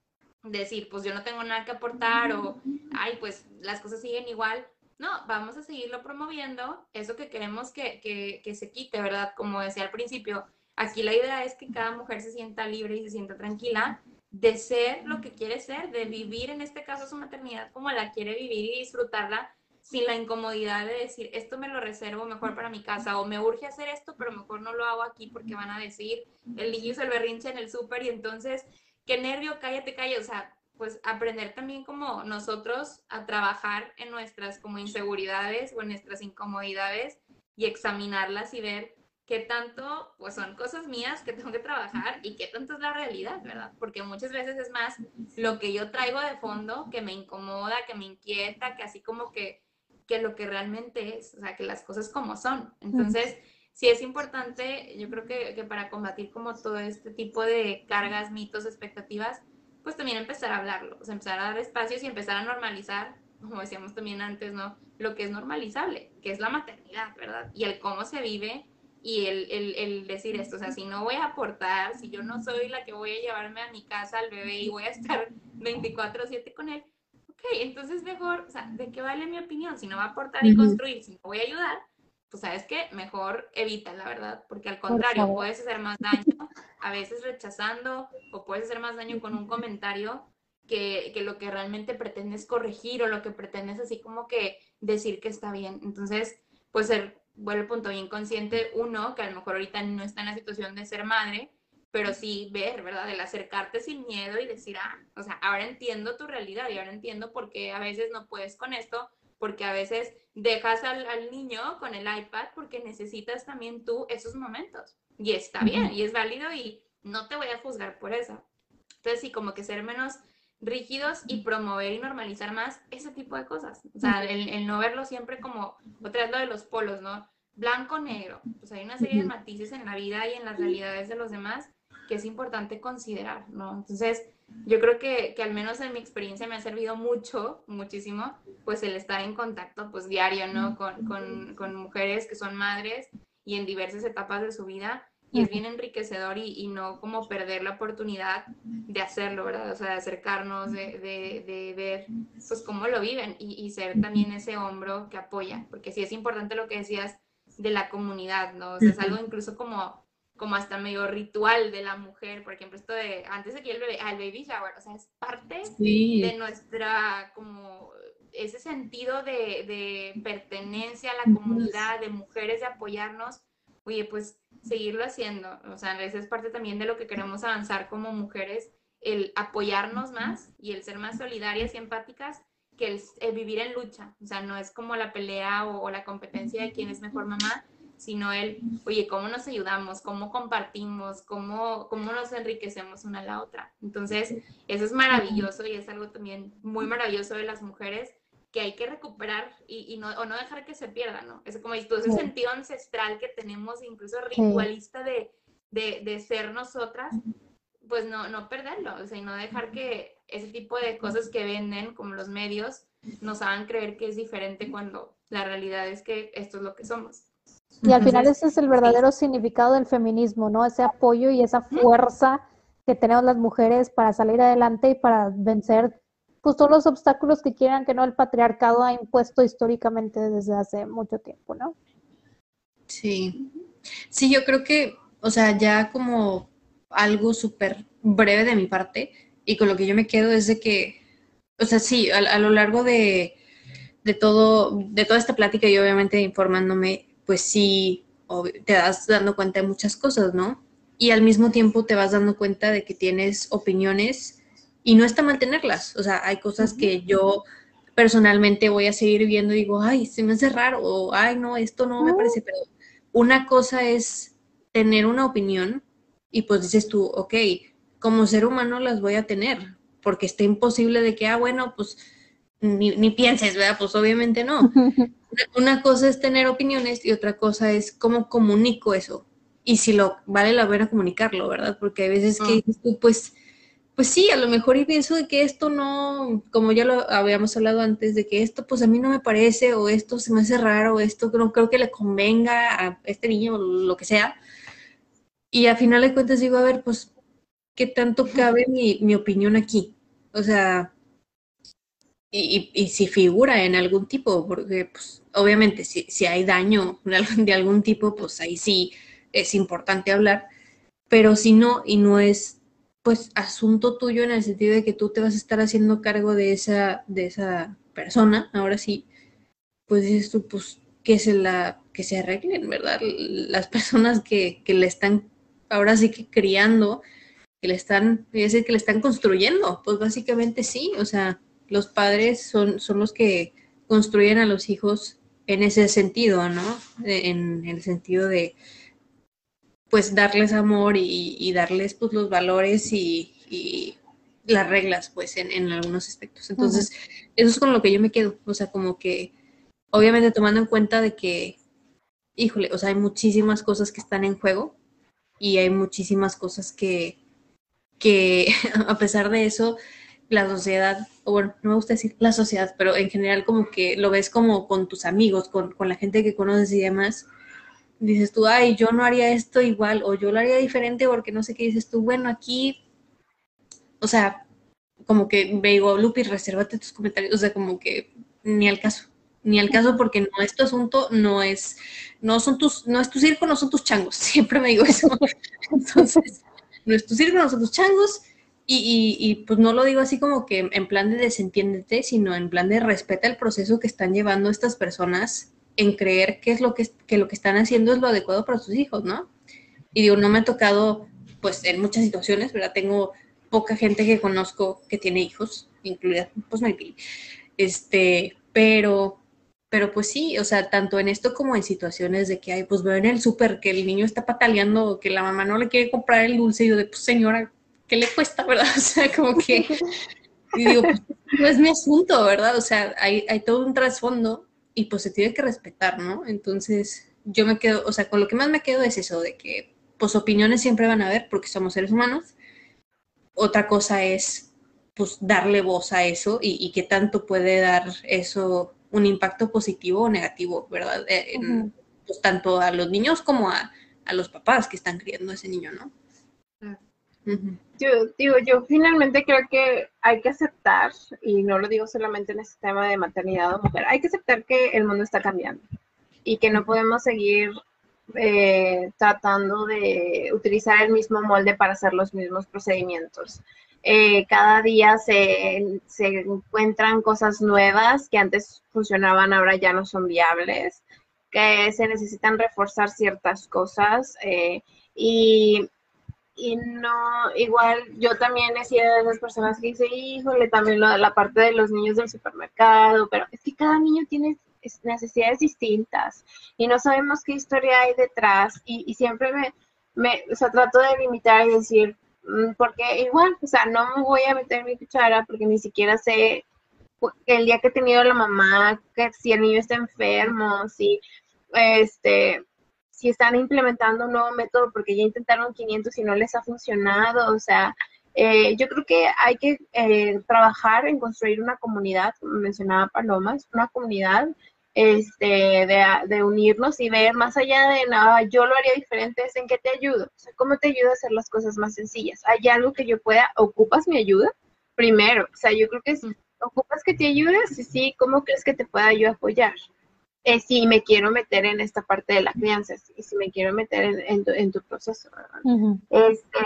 decir, pues yo no tengo nada que aportar o, ay, pues las cosas siguen igual. No, vamos a seguirlo promoviendo, eso que queremos que, que, que se quite, ¿verdad? Como decía al principio, aquí la idea es que cada mujer se sienta libre y se sienta tranquila de ser lo que quiere ser, de vivir en este caso su maternidad como la quiere vivir y disfrutarla sin la incomodidad de decir, esto me lo reservo mejor para mi casa o me urge hacer esto, pero mejor no lo hago aquí porque van a decir, el niño hizo el berrinche en el súper y entonces, qué nervio, cállate, cállate, o sea, pues aprender también como nosotros a trabajar en nuestras como inseguridades o en nuestras incomodidades y examinarlas y ver qué tanto pues son cosas mías que tengo que trabajar y qué tanto es la realidad, ¿verdad? Porque muchas veces es más lo que yo traigo de fondo que me incomoda, que me inquieta, que así como que, que lo que realmente es, o sea, que las cosas como son. Entonces, sí es importante, yo creo que, que para combatir como todo este tipo de cargas, mitos, expectativas, pues también empezar a hablarlo, o sea, empezar a dar espacios y empezar a normalizar, como decíamos también antes, ¿no? Lo que es normalizable, que es la maternidad, ¿verdad? Y el cómo se vive y el, el, el, decir esto, o sea, si no voy a aportar, si yo no soy la que voy a llevarme a mi casa al bebé y voy a estar 24/7 con él, ok, entonces mejor, o sea, ¿de qué vale mi opinión? Si no va a aportar y construir, si no voy a ayudar, pues sabes qué, mejor evita, la verdad, porque al contrario, puedes hacer más daño, a veces rechazando, o puedes hacer más daño con un comentario que, que lo que realmente pretendes corregir o lo que pretendes así como que decir que está bien. Entonces, pues ser vuelve el punto bien consciente, uno, que a lo mejor ahorita no está en la situación de ser madre, pero sí ver, ¿verdad? El acercarte sin miedo y decir, ah, o sea, ahora entiendo tu realidad y ahora entiendo por qué a veces no puedes con esto, porque a veces dejas al, al niño con el iPad porque necesitas también tú esos momentos. Y está bien, y es válido y no te voy a juzgar por eso. Entonces, sí, como que ser menos rígidos y promover y normalizar más ese tipo de cosas. O sea, el, no verlo siempre como, otra vez lo de los polos, ¿no? Blanco, negro. Pues hay una serie de matices en la vida y en las realidades de los demás que es importante considerar, ¿no? Entonces, yo creo que, que al menos en mi experiencia me ha servido mucho, muchísimo, pues el estar en contacto, pues diario, ¿no? Con, con, con mujeres que son madres y en diversas etapas de su vida y es bien enriquecedor y, no como perder la oportunidad de hacerlo, ¿verdad? O sea, de acercarnos, de, de, ver pues cómo lo viven y, ser también ese hombro que apoya, porque sí es importante lo que decías de la comunidad, ¿no? O sea, es algo incluso como, como hasta medio ritual de la mujer, por ejemplo, esto de antes de que el bebé, al baby shower, o sea, es parte de nuestra como ese sentido de, de pertenencia a la comunidad, de mujeres, de apoyarnos oye, pues seguirlo haciendo. O sea, esa es parte también de lo que queremos avanzar como mujeres, el apoyarnos más y el ser más solidarias y empáticas que el, vivir en lucha. O sea, no es como la pelea o, la competencia de quién es mejor mamá, sino el, oye, ¿cómo nos ayudamos? ¿Cómo compartimos? ¿Cómo, cómo nos enriquecemos una a la otra? Entonces, eso es maravilloso y es algo también muy maravilloso de las mujeres que hay que recuperar y, no, o no dejar que se pierda, ¿no? Es como todo ese sentido ancestral que tenemos, incluso ritualista de, de, de, ser nosotras, pues no, no perderlo, o sea, y no dejar que ese tipo de cosas que venden, como los medios, nos hagan creer que es diferente cuando la realidad es que esto es lo que somos. Y al final ese es el verdadero significado del feminismo, ¿no? Ese apoyo y esa fuerza que tenemos las mujeres para salir adelante y para vencer pues todos los obstáculos que quieran que no el patriarcado ha impuesto históricamente desde hace mucho tiempo, ¿no? Sí, sí, yo creo que, o sea, ya como algo súper breve de mi parte y con lo que yo me quedo es de que, o sea, sí, a, lo largo de, de, todo, de toda esta plática y obviamente informándome, pues sí, te das dando cuenta de muchas cosas, ¿no? Y al mismo tiempo te vas dando cuenta de que tienes opiniones y no está mal tenerlas. O sea, hay cosas que yo personalmente voy a seguir viendo y digo, ay, se me hace raro, o ay, no, esto no me parece, pero una cosa es tener una opinión y pues dices tú, ok, como ser humano las voy a tener, porque está imposible de que, ah, bueno, pues ni, ni pienses, ¿verdad? Pues obviamente no. (laughs) Una, cosa es tener opiniones y otra cosa es cómo comunico eso. Y si lo vale la pena comunicarlo, ¿verdad? Porque hay veces que ah. dices tú, pues, pues sí, a lo mejor y pienso de que esto no, como ya lo habíamos hablado antes, de que esto pues a mí no me parece, o esto se me hace raro, o esto no creo que le convenga a este niño, o lo que sea. Y a final de cuentas digo, a ver, pues, ¿qué tanto cabe mi, mi opinión aquí? O sea, y, y, si figura en algún tipo, porque pues, obviamente si, si hay daño (laughs) de algún tipo, pues ahí sí es importante hablar, pero si no, y no es pues asunto tuyo en el sentido de que tú te vas a estar haciendo cargo de esa, de esa persona, ahora sí, pues dices tú, pues que se la, que se arreglen, ¿verdad? Las personas que, que le están ahora sí que criando, que le están, decir que le están construyendo, pues básicamente sí, o sea, los padres son, son los que construyen a los hijos en ese sentido, ¿no? En, el sentido de, pues, darles amor y, darles, pues, los valores y, las reglas, pues, en, algunos aspectos. Entonces, eso es con lo que yo me quedo, o sea, como que, obviamente tomando en cuenta de que, híjole, o sea, hay muchísimas cosas que están en juego y hay muchísimas cosas que, que (laughs) a pesar de eso, la sociedad, o bueno, no me gusta decir la sociedad, pero en general como que lo ves como con tus amigos, con, la gente que conoces y demás, dices tú, ay, yo no haría esto igual, o yo lo haría diferente porque no sé qué dices tú, bueno, aquí, o sea, como que me digo, Lupi, resérvate tus comentarios, o sea, como que ni al caso, ni al caso porque no es tu asunto, no es, no son tus, no es tu circo, no son tus changos, (laughs) siempre me digo eso. Entonces, no es tu circo, no son tus changos, y, pues no lo digo así como que en plan de desentiéndete, sino en plan de respeta el proceso que están llevando estas personas en creer que es lo que, que lo que están haciendo es lo adecuado para sus hijos, ¿no? Y digo, no me ha tocado, pues en muchas situaciones, ¿verdad? Tengo poca gente que conozco que tiene hijos, incluida pues Maripili. Este, pero, pero pues sí, o sea, tanto en esto como en situaciones de que, hay, pues veo en el súper que el niño está pataleando, que la mamá no le quiere comprar el dulce, y yo de, pues señora, ¿qué le cuesta, verdad? (laughs) O sea, como que, y digo, pues, no es mi asunto, ¿verdad? O sea, hay, hay todo un trasfondo y pues se tiene que respetar, ¿no? Entonces, yo me quedo, o sea, con lo que más me quedo es eso, de que pues opiniones siempre van a haber porque somos seres humanos. Otra cosa es pues darle voz a eso y, y qué tanto puede dar eso un impacto positivo o negativo, ¿verdad? Eh, pues tanto a los niños como a, a, los papás que están criando a ese niño, ¿no? Yo digo, yo finalmente creo que hay que aceptar, y no lo digo solamente en este tema de maternidad o mujer, hay que aceptar que el mundo está cambiando y que no podemos seguir eh, tratando de utilizar el mismo molde para hacer los mismos procedimientos. Eh, cada día se, se, encuentran cosas nuevas que antes funcionaban, ahora ya no son viables, que se necesitan reforzar ciertas cosas eh, y y no, igual yo también he sido de esas personas que dice, híjole, también lo, la parte de los niños del supermercado, pero es que cada niño tiene necesidades distintas y no sabemos qué historia hay detrás y, siempre me, me, o sea, trato de limitar y decir, mm, porque igual, o sea, no me voy a meter mi cuchara porque ni siquiera sé el día que he tenido la mamá, que si el niño está enfermo, si, este, si están implementando un nuevo método porque ya intentaron 500 y no les ha funcionado, o sea, eh, yo creo que hay que eh, trabajar en construir una comunidad, como mencionaba Palomas, una comunidad este, de, unirnos y ver más allá de nada, yo lo haría diferente, es en qué te ayudo, o sea, cómo te ayuda a hacer las cosas más sencillas. ¿Hay algo que yo pueda, ocupas mi ayuda? Primero, o sea, yo creo que ¿ocupas que te ayudes? Sí, sí, ¿cómo crees que te pueda yo apoyar? Eh, si me quiero meter en esta parte de la crianza, y si me quiero meter en, en, tu, proceso, ¿verdad? este,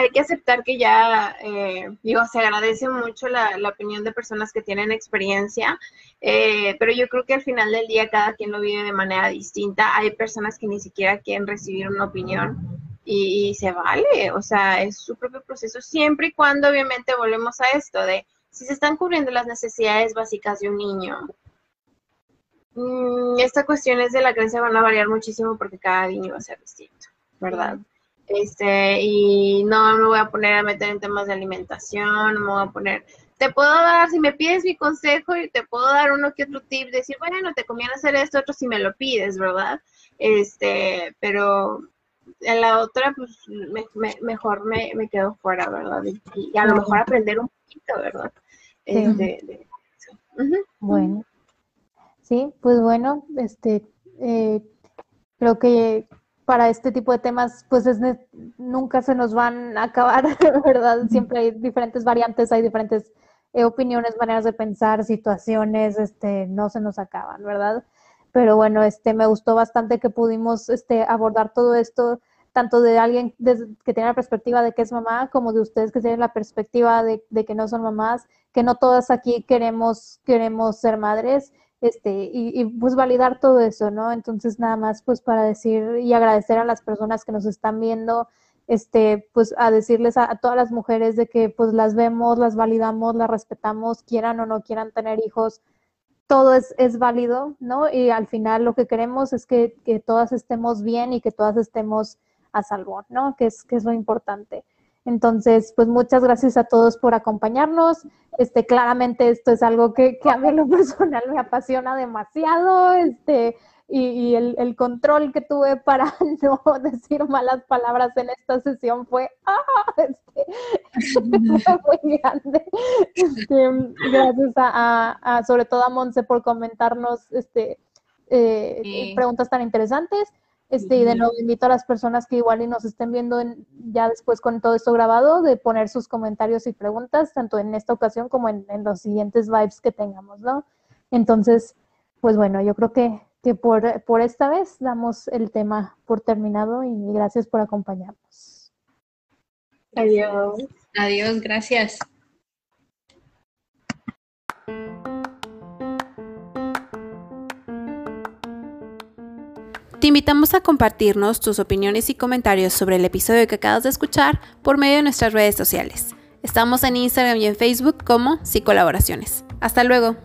hay que aceptar que ya, eh, digo, se agradece mucho la, opinión de personas que tienen experiencia, eh, pero yo creo que al final del día cada quien lo vive de manera distinta. Hay personas que ni siquiera quieren recibir una opinión y, se vale, o sea, es su propio proceso, siempre y cuando obviamente volvemos a esto de si se están cubriendo las necesidades básicas de un niño. Mm, esta cuestión es de la creencia van a variar muchísimo porque cada niño va a ser distinto, ¿verdad? Este, y no me voy a poner a meter en temas de alimentación, no me voy a poner, te puedo dar, si me pides mi consejo, y te puedo dar uno que otro tip, decir, bueno, te conviene hacer esto, otro si me lo pides, ¿verdad? Este, pero en la otra, pues mejor me, me, quedo fuera, ¿verdad? Y, a lo mejor aprender un poquito, ¿verdad? Este, bueno, sí, pues bueno, este, eh, creo que para este tipo de temas, pues es, nunca se nos van a acabar, (laughs) ¿verdad? Siempre hay diferentes variantes, hay diferentes eh, opiniones, maneras de pensar, situaciones, este, no se nos acaban, ¿verdad? Pero bueno, este, me gustó bastante que pudimos este, abordar todo esto, tanto de alguien que tiene la perspectiva de que es mamá, como de ustedes que tienen la perspectiva de, de que no son mamás, que no todas aquí queremos, queremos ser madres este, y, pues validar todo eso, ¿no? Entonces nada más pues para decir y agradecer a las personas que nos están viendo, este, pues a decirles a, todas las mujeres de que pues las vemos, las validamos, las respetamos, quieran o no quieran tener hijos, todo es, es válido, ¿no? Y al final lo que queremos es que, que todas estemos bien y que todas estemos a salvo, ¿no? Que es, que es lo importante. Entonces, pues muchas gracias a todos por acompañarnos. Este, claramente esto es algo que, a mí en lo personal me apasiona demasiado. Este, y, el, control que tuve para (laughs) no decir malas palabras en esta sesión fue, ¡ah! Este, (laughs) muy grande. Este, gracias a, sobre todo a Monse por comentarnos este, eh, preguntas tan interesantes. Este, y de nuevo invito a las personas que igual y nos estén viendo ya después con todo esto grabado, de poner sus comentarios y preguntas, tanto en esta ocasión como en, los siguientes vibes que tengamos, ¿no? Entonces, pues bueno, yo creo que, que por, por esta vez damos el tema por terminado y gracias por acompañarnos. Adiós. Adiós, gracias. Te invitamos a compartirnos tus opiniones y comentarios sobre el episodio que acabas de escuchar por medio de nuestras redes sociales. Estamos en Instagram y en Facebook como Psicolaboraciones. Hasta luego.